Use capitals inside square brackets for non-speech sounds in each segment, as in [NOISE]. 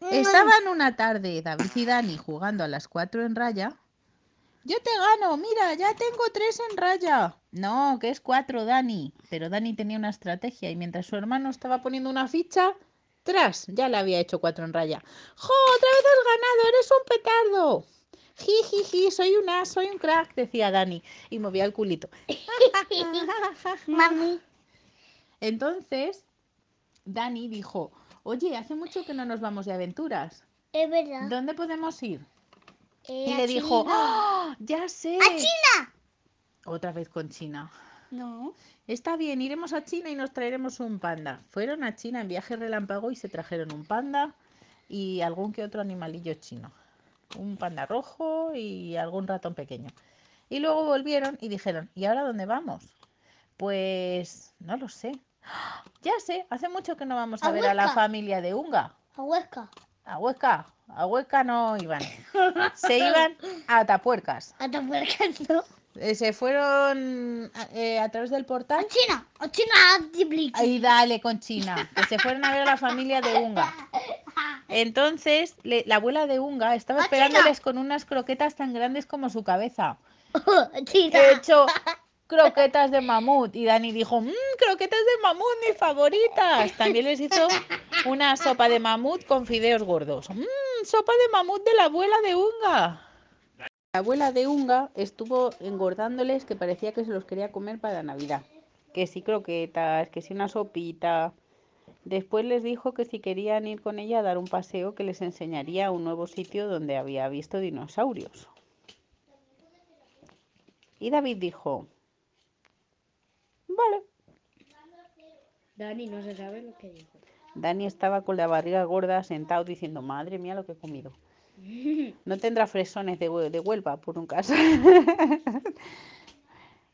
Estaban una tarde David y Dani jugando a las cuatro en raya. Yo te gano, mira, ya tengo tres en raya. No, que es cuatro, Dani. Pero Dani tenía una estrategia y mientras su hermano estaba poniendo una ficha, tras, ya le había hecho cuatro en raya. ¡Jo! ¡Otra vez has ganado! ¡Eres un petardo! Jijiji, soy un as, soy un crack, decía Dani y movía el culito. [LAUGHS] Mami. Entonces, Dani dijo, oye, hace mucho que no nos vamos de aventuras. Es verdad. ¿Dónde podemos ir? Eh, Y le dijo. ¡Ah! ya sé. ¡A China! Otra vez con China. No. Está bien, iremos a China y nos traeremos un panda. Fueron a China en viaje relámpago y se trajeron un panda y algún que otro animalillo chino. Un panda rojo y algún ratón pequeño. Y luego volvieron y dijeron, ¿y ahora dónde vamos? Pues no lo sé. Ya sé, hace mucho que no vamos a, A ver a la familia de Unga. A Huesca. A Huesca, a Huesca no iban. Se [LAUGHS] iban a Atapuercas. A Tapuercas, [LAUGHS] Eh, se fueron a, eh, a través del portal. A China. A China. Ahí dale con China, que se fueron a ver a la familia de Unga. [LAUGHS] Entonces, le- la abuela de Unga estaba ¡A esperándoles con unas croquetas tan grandes como su cabeza. China. He hecho croquetas de mamut y Dani dijo, mmm, croquetas de mamut, mis favoritas. También les hizo una sopa de mamut con fideos gordos. Mmm, sopa de mamut de la abuela de Unga. La abuela de Unga estuvo engordándoles que parecía que se los quería comer para Navidad. Que si croquetas, que si una sopita. Después les dijo que si querían ir con ella a dar un paseo que les enseñaría un nuevo sitio donde había visto dinosaurios. Y David dijo, vale. Dani no se sabe lo que dijo. Dani estaba con la barriga gorda sentado diciendo, madre mía lo que he comido. No tendrá fresones de, de Huelva, por un caso. [LAUGHS]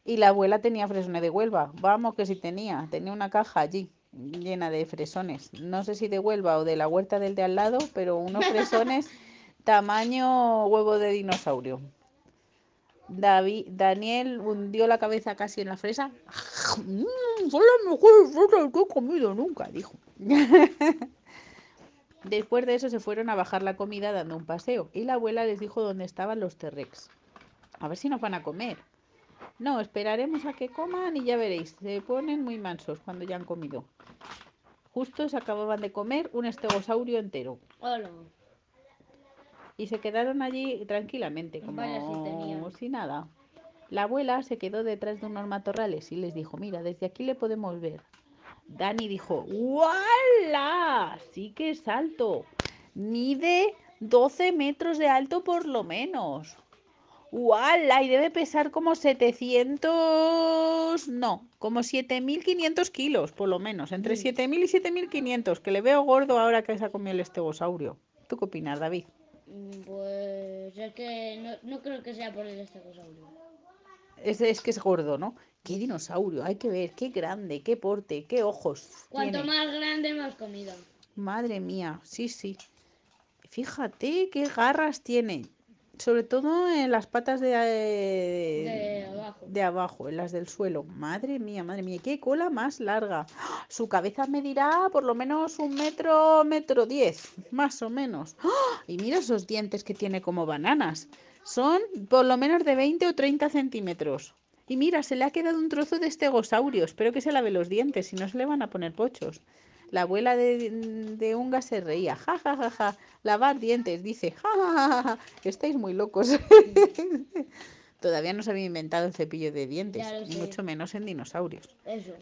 y la abuela tenía fresones de Huelva. Vamos que sí tenía. Tenía una caja allí llena de fresones. No sé si de Huelva o de la huerta del de al lado, pero unos fresones [LAUGHS] tamaño huevo de dinosaurio. David, Daniel hundió la cabeza casi en la fresa. "Mm, son las mejores fresas que he comido nunca, dijo. [LAUGHS] Después de eso se fueron a bajar la comida dando un paseo y la abuela les dijo dónde estaban los T-Rex. A ver si nos van a comer. No, esperaremos a que coman y ya veréis. Se ponen muy mansos cuando ya han comido. Justo se acababan de comer un estegosaurio entero Hola. Y se quedaron allí tranquilamente, como Vaya, sí si nada. La abuela se quedó detrás de unos matorrales y les dijo, mira, desde aquí le podemos ver. Dani dijo, ¡Wala! Sí que es alto. Mide 12 metros de alto por lo menos. ¡Wala! Y debe pesar como 700... No, como 7.500 kilos, por lo menos. Entre Mm. 7.000 y 7.500, que le veo gordo ahora que se ha comido el estegosaurio. ¿Tú qué opinas, David? Pues es que no, no creo que sea por el estegosaurio. Es, es que es gordo, ¿no? ¡Qué dinosaurio! Hay que ver, qué grande, qué porte, qué ojos. Cuanto tiene. más grande, más comida. Madre mía, sí, sí. Fíjate qué garras tiene. Sobre todo en las patas de, De eh, abajo. de abajo, en las del suelo. Madre mía, madre mía, qué cola más larga. ¡Ah! Su cabeza medirá por lo menos un metro, metro diez, más o menos. ¡Ah! Y mira esos dientes que tiene como bananas. Son por lo menos de 20 o 30 centímetros. Y mira, se le ha quedado un trozo de estegosaurio. Espero que se lave los dientes, si no se le van a poner pochos. La abuela de, de Unga se reía. Ja, ja, ja, ja. Lavar dientes, dice. Ja, ja, ja, ja, ja. Estáis muy locos. [LAUGHS] Todavía no se había inventado el cepillo de dientes, mucho menos en dinosaurios. Eso.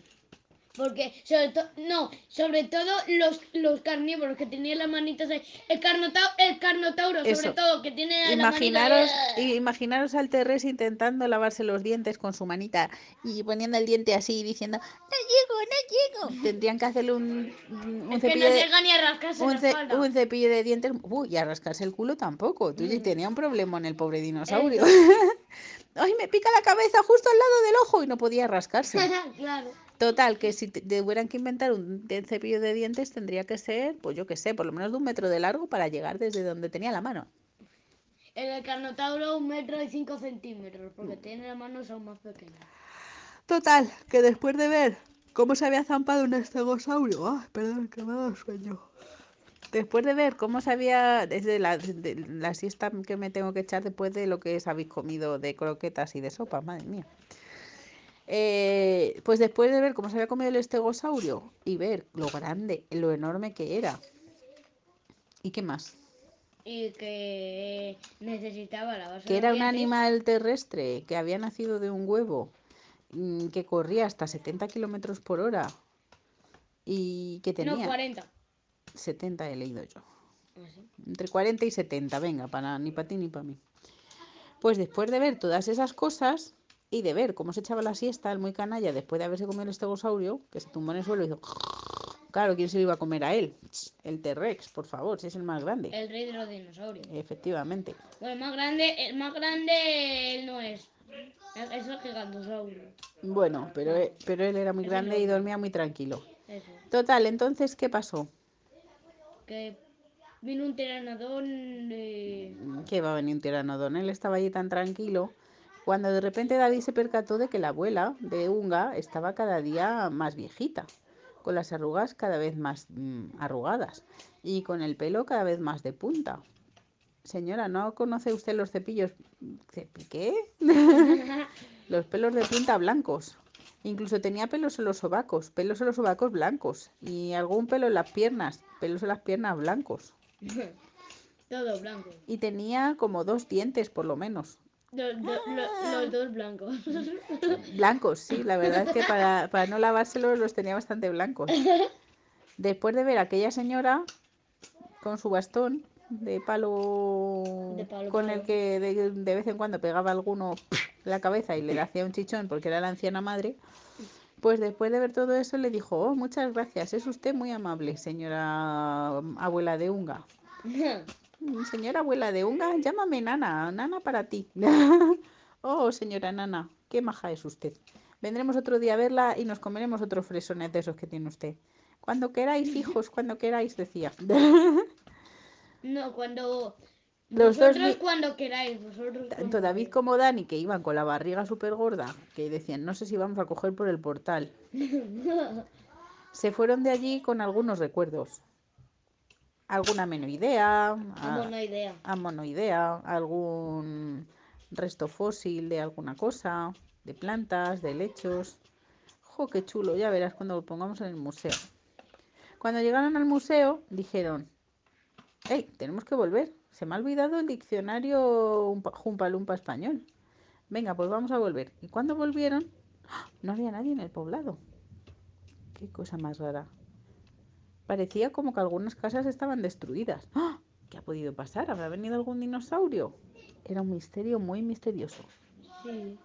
Porque sobre todo, no, sobre todo los, los carnívoros que tenían las manitas ahí. El, carnota- el carnotauro, sobre Eso. todo, que tiene la Imaginaros, manita i- imaginaros al Terres intentando lavarse los dientes con su manita y poniendo el diente así y diciendo, no llego, no llego. Tendrían que hacerle un, un Es que cepillo no de... llega ni a rascarse Un, la ce- un cepillo de dientes. Uy, y a rascarse el culo tampoco. Tú Mm. tenía un problema en el pobre dinosaurio. [LAUGHS] Ay, me pica la cabeza justo al lado del ojo y no podía rascarse. [LAUGHS] claro. Total, que si te- tuvieran que inventar un cepillo de dientes tendría que ser, pues yo qué sé, por lo menos de un metro de largo para llegar desde donde tenía la mano. El carnotauro un metro y cinco centímetros, porque tiene las manos aún más pequeñas. Total, que después de ver cómo se había zampado un estegosaurio, ah, perdón, que me ha dado sueño. después de ver cómo se había, desde la, de la siesta que me tengo que echar después de lo que os habéis comido de croquetas y de sopa, madre mía. Eh, pues después de ver cómo se había comido el estegosaurio y ver lo grande, lo enorme que era. ¿Y qué más? Y que necesitaba lavarse Que los era un animal terrestre que había nacido de un huevo, mm, que corría hasta 70 kilómetros por hora y que No, tenía 40. 70 he leído yo. Ah, sí. Entre 40 y 70, venga, para, ni para ti ni para mí. Pues después de ver todas esas cosas y de ver cómo se echaba la siesta, el muy canalla, después de haberse comido el estegosaurio, que se tumbó en el suelo y hizo... [LAUGHS] Claro, ¿quién se lo iba a comer a él? El T-Rex, por favor, si es el más grande. El rey de los dinosaurios. Efectivamente. Bueno, el más grande, el más grande él no es. Es el gigantosaurio. Bueno, pero, e- pero él era muy grande y dormía muy tranquilo. Eso. Total, entonces, ¿qué pasó? Que vino un tiranodón de... Que va a venir un tiranodón. Él estaba allí tan tranquilo. Cuando de repente David se percató de que la abuela de Unga estaba cada día más viejita, con las arrugas cada vez más mm, arrugadas y con el pelo cada vez más de punta. Señora, ¿no conoce usted los cepillos? ¿Cepi- ¿Qué? [LAUGHS] los pelos de punta blancos. Incluso tenía pelos en los sobacos, pelos en los sobacos blancos y algún pelo en las piernas, pelos en las piernas blancos. [LAUGHS] Todo blanco. Y tenía como dos dientes por lo menos. Los, do- lo- los dos blancos. [LAUGHS] Blancos, sí, la verdad es que para, para no lavárselos los tenía bastante blancos. Después de ver a aquella señora con su bastón de palo, De palo, con el que de, de vez en cuando pegaba alguno la cabeza y le hacía un chichón porque era la anciana madre, pues después de ver todo eso le dijo, oh, muchas gracias, es usted muy amable, señora abuela de Unga. [LAUGHS] "Mm, Señora abuela de Unga, llámame Nana, Nana para ti. [LAUGHS] oh, señora Nana, qué maja es usted. Vendremos otro día a verla y nos comeremos otros fresones de esos que tiene usted. Cuando queráis, hijos, cuando queráis, decía. [LAUGHS] No, cuando... Los dos vosotros ni- cuando queráis, vosotros Tanto David como Dani, que iban con la barriga súper gorda, que decían, no sé si vamos a coger por el portal, [LAUGHS] se fueron de allí con algunos recuerdos. Alguna menoidea, Vamos, no idea. a monoidea, algún resto fósil de alguna cosa, de plantas, de lechos. ¡Jo, qué chulo! Ya verás cuando lo pongamos en el museo. Cuando llegaron al museo, dijeron, ¡Hey, tenemos que volver! Se me ha olvidado el diccionario Umpa- Jumpalumpa español. Venga, pues vamos a volver. Y cuando volvieron, ¡ah! no había nadie en el poblado. Qué cosa más rara. Parecía como que algunas casas estaban destruidas. ¡Ah! ¿Qué ha podido pasar? ¿Habrá venido algún dinosaurio? Era un misterio muy misterioso. Sí.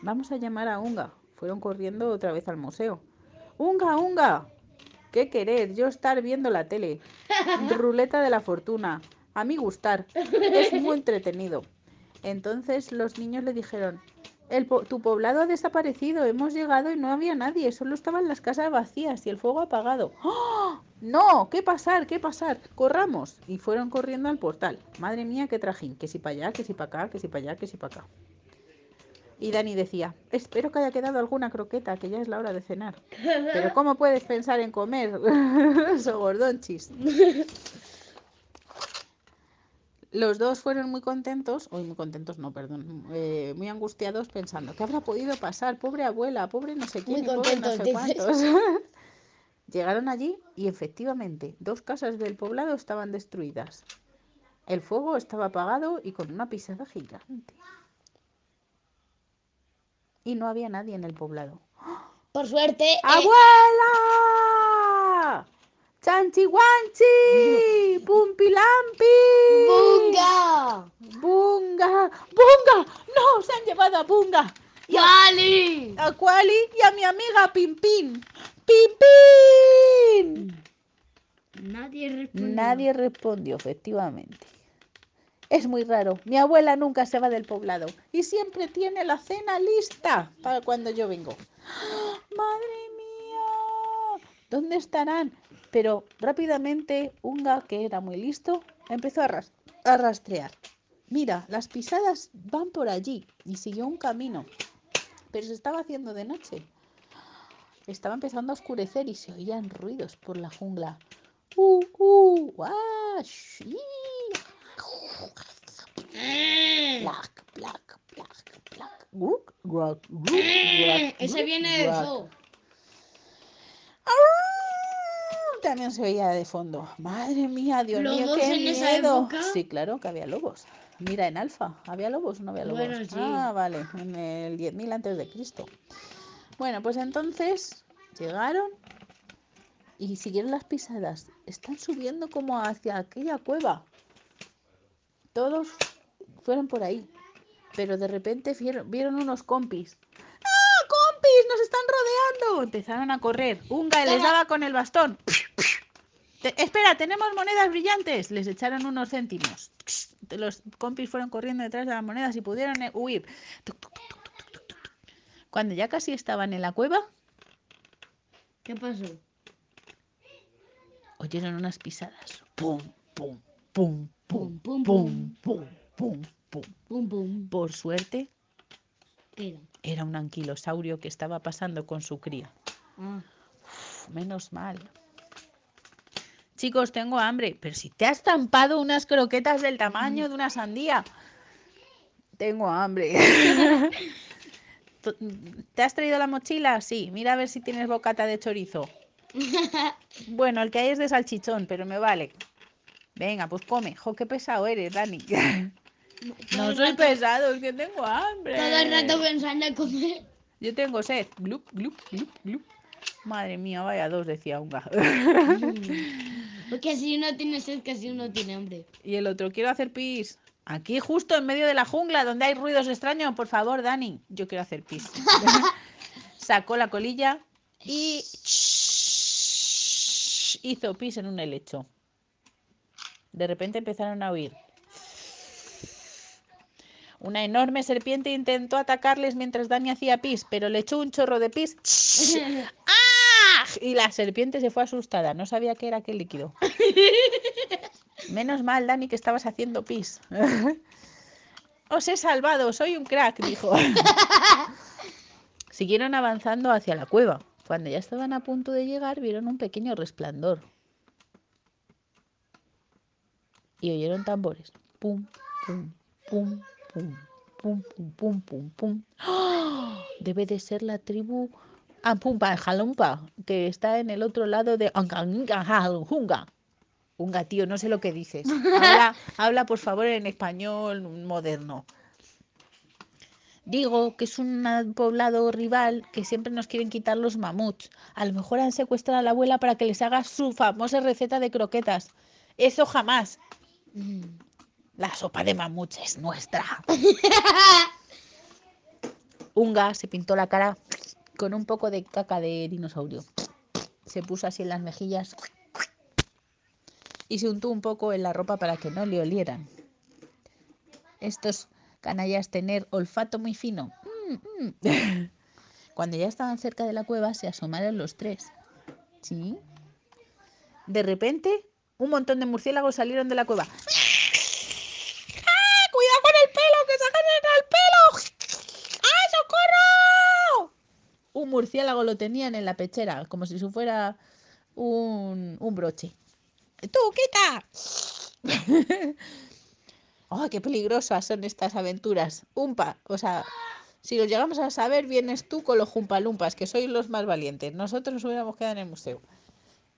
Vamos a llamar a Unga. Fueron corriendo otra vez al museo. ¡Unga, Unga! ¿Qué querer? Yo estar viendo la tele. [LAUGHS] Ruleta de la fortuna. A mí gustar. Es muy [LAUGHS] entretenido. Entonces los niños le dijeron, el tu poblado ha desaparecido, hemos llegado y no había nadie, solo estaban las casas vacías y el fuego apagado. ¡Oh! No, ¿qué pasar? ¿Qué pasar? Corramos. Y fueron corriendo al portal. Madre mía, qué trajín. Que si para allá, que si para acá, que si para allá, que si para acá. Y Dani decía, espero que haya quedado alguna croqueta, que ya es la hora de cenar. [LAUGHS] Pero ¿cómo puedes pensar en comer? [LAUGHS] Eso, gordonchis. [LAUGHS] Los dos fueron muy contentos, hoy muy contentos, no, perdón, eh, muy angustiados pensando, ¿qué habrá podido pasar? Pobre abuela, pobre no sé quién, Muy pobre no sé cuántos. [LAUGHS] [LAUGHS] Llegaron allí y efectivamente dos casas del poblado estaban destruidas. El fuego estaba apagado y con una pisada gigante. Y no había nadie en el poblado. Por suerte. eh, ¡Abuela! ¡Chanchihuanchi! [LAUGHS] ¡Pumpilampi! ¡Bunga! ¡Bunga! ¡Bunga! ¡No! ¡Se han llevado a Bunga! Y a, ¡Wally! a Kuali y a mi amiga Pimpín. ¡Pimpín! Nadie respondió. Nadie respondió, efectivamente. Es muy raro. Mi abuela nunca se va del poblado y siempre tiene la cena lista para cuando yo vengo. [GASPS] ¡Madre mía! ¿Dónde estarán? Pero rápidamente Unga, que era muy listo, empezó a, ras- a rastrear. Mira, las pisadas van por allí y siguió un camino. Pero se estaba haciendo de noche. Estaba empezando a oscurecer y se oían ruidos por la jungla. Uh, uh, guau, sí. Plac, plac, plac, plac. Guk, guac, guk, guac, Ese viene del zoo. También se veía de fondo. Madre mía, Dios mío, ¿Lobos qué en esa miedo. época? Sí, claro que había lobos. Mira, en Alfa, ¿había lobos o no había lobos? Bueno, sí. Ah, vale, en el 10.000 antes de Cristo. Bueno, pues entonces llegaron y siguieron las pisadas. Están subiendo como hacia aquella cueva. Todos fueron por ahí. Pero de repente vieron, vieron unos compis. ¡Ah, compis! ¡Nos están rodeando! Empezaron a correr. Unga les daba con el bastón. Te- espera, tenemos monedas brillantes. Les echaron unos céntimos. Los compis fueron corriendo detrás de las monedas y pudieron eh, huir. Cuando ya casi estaban en la cueva, ¿Qué pasó? oyeron unas pisadas. Pum, pum, pum, pum, Pum, pum, pum, pum, pum, pum. Pum. Por suerte, ¿Qué era? era un anquilosaurio que estaba pasando con su cría. Ah. Uf, menos mal. Chicos, tengo hambre. Pero si te has estampado unas croquetas del tamaño de una sandía. Tengo hambre. [LAUGHS] ¿Te has traído la mochila? Sí. Mira a ver si tienes bocata de chorizo. [LAUGHS] Bueno, el que hay es de salchichón, pero me vale. Venga, pues come. Jo, qué pesado eres, Dani. [LAUGHS] No soy rato- pesado, es que tengo hambre. Todo el rato pensando en comer. Yo tengo sed. Glup, glup, glup, glup. Madre mía, vaya dos, decía Unga. Porque si uno tiene sed, que si uno tiene hambre. y el otro, quiero hacer pis. Aquí, justo en medio de la jungla, donde hay ruidos extraños, por favor, Dani. Yo quiero hacer pis. [LAUGHS] Sacó la colilla y hizo pis en un helecho. De repente empezaron a huir. Una enorme serpiente intentó atacarles mientras Dani hacía pis, pero le echó un chorro de pis. [LAUGHS] ¡Ah! Y la serpiente se fue asustada, no sabía qué era aquel líquido. [LAUGHS] Menos mal, Dani, que estabas haciendo pis. [LAUGHS] Os he salvado, soy un crack, dijo. [LAUGHS] Siguieron avanzando hacia la cueva. Cuando ya estaban a punto de llegar, vieron un pequeño resplandor. Y oyeron tambores. Pum, pum, pum, pum, pum, pum, pum, pum, pum. [GASPS] Debe de ser la tribu Jalumpa, que está en el otro lado de Hunga. Unga, tío, no sé lo que dices. Habla, [LAUGHS] habla, por favor, en español moderno. Digo que es un poblado rival que siempre nos quieren quitar los mamuts. A lo mejor han secuestrado a la abuela para que les haga su famosa receta de croquetas. Eso jamás. Mm, La sopa de mamuts es nuestra. [LAUGHS] Unga se pintó la cara con un poco de caca de dinosaurio. Se puso así en las mejillas y se untó un poco en la ropa para que no le olieran. Estos canallas tener olfato muy fino. Mm, mm. [LAUGHS] Cuando ya estaban cerca de la cueva, se asomaron los tres. ¿Sí? De repente, un montón de murciélagos salieron de la cueva. ¡Ah! ¡Cuidado con el pelo! ¡Que sacan el pelo! ¡Ah, socorro! Un murciélago lo tenían en la pechera, como si fuera un, un broche. ¡Tú, quita! [LAUGHS] ¡Oh, qué peligrosas son estas aventuras! Umpa, o sea, si lo llegamos a saber, vienes tú con los jumpalumpas, que sois los más valientes. Nosotros nos hubiéramos quedado en el museo.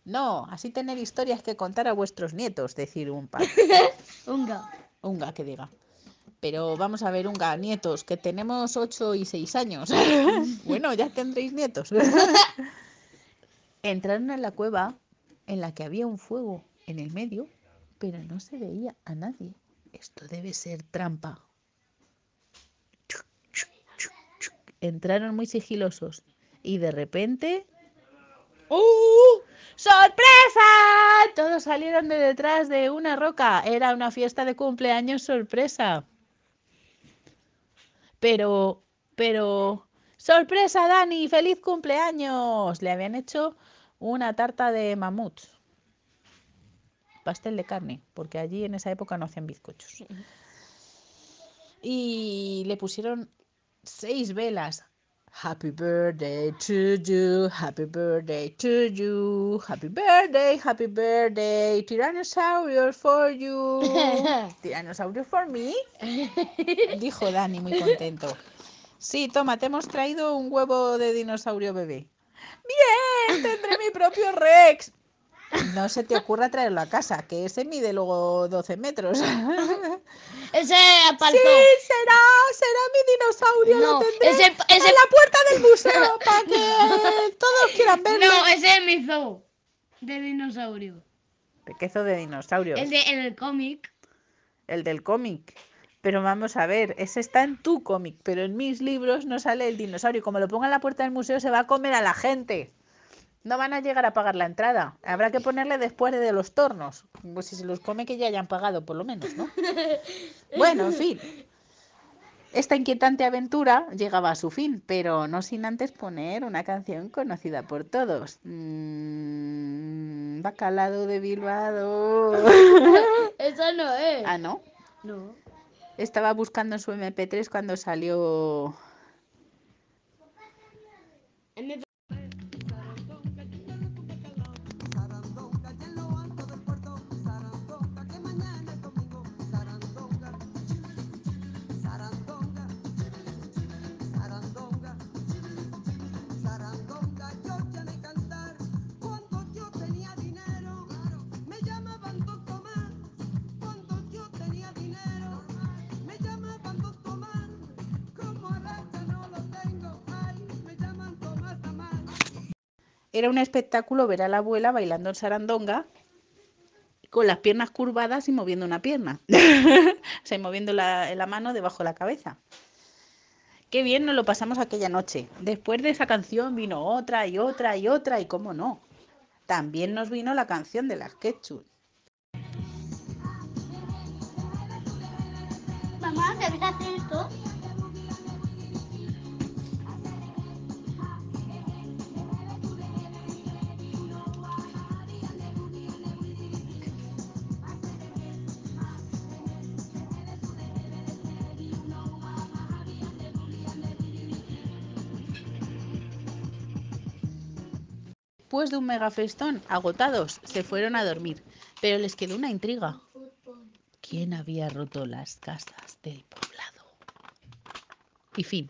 No, así tener historias que contar a vuestros nietos, decir Umpa. [LAUGHS] Unga. Unga, que diga. Pero vamos a ver, Unga, nietos, que tenemos 8 y 6 años. [LAUGHS] bueno, ya tendréis nietos. [LAUGHS] Entraron en la cueva en la que había un fuego en el medio, pero no se veía a nadie. Esto debe ser trampa. Entraron muy sigilosos y de repente... ¡Uh! ¡Sorpresa! Todos salieron de detrás de una roca. Era una fiesta de cumpleaños sorpresa. Pero, pero... ¡Sorpresa, Dani! ¡Feliz cumpleaños! Le habían hecho una tarta de mamuts. Pastel de carne, porque allí en esa época no hacían bizcochos. Y le pusieron seis velas Happy birthday to you, happy birthday to you, happy birthday, happy birthday, Tyrannosaurus for you. [LAUGHS] Tyrannosaurus for me, [LAUGHS] dijo Dani muy contento. Sí, toma, te hemos traído un huevo de dinosaurio bebé. Bien, tendré mi propio Rex. No se te ocurra traerlo a casa, que ese mide luego 12 metros. [LAUGHS] Ese Sí, apartó. será, será mi dinosaurio, lo No, tendré ese- ese- en la puerta del museo [LAUGHS] para que todos quieran verlo. No, ese es mi zoo de dinosaurio. Pequezo de dinosaurios, El de el cómic. el del cómic. Pero vamos a ver, ese está en tu cómic, pero en mis libros no sale el dinosaurio. Como lo ponga en la puerta del museo, se va a comer a la gente. No van a llegar a pagar la entrada. Habrá que ponerle después de los tornos. Pues si se los come, que ya hayan pagado, por lo menos, ¿no? [LAUGHS] Bueno, en fin. Esta inquietante aventura llegaba a su fin, pero no sin antes poner una canción conocida por todos. Mm, Bacalado de Bilbao. [LAUGHS] Esa no es. ah, ¿no? No. Estaba buscando en su MP3 cuando salió. Era un espectáculo ver a la abuela bailando en sarandonga con las piernas curvadas y moviendo una pierna. [LAUGHS] o sea, moviendo la, mano debajo de la cabeza. Qué bien nos lo pasamos aquella noche. Después de esa canción vino otra y otra y otra y cómo no. También nos vino la canción de las Ketchup. Mamá, ¿debes hacer esto? Después de un megafestón, agotados, se fueron a dormir. Pero les quedó una intriga. ¿Quién había roto las casas del poblado? Y fin.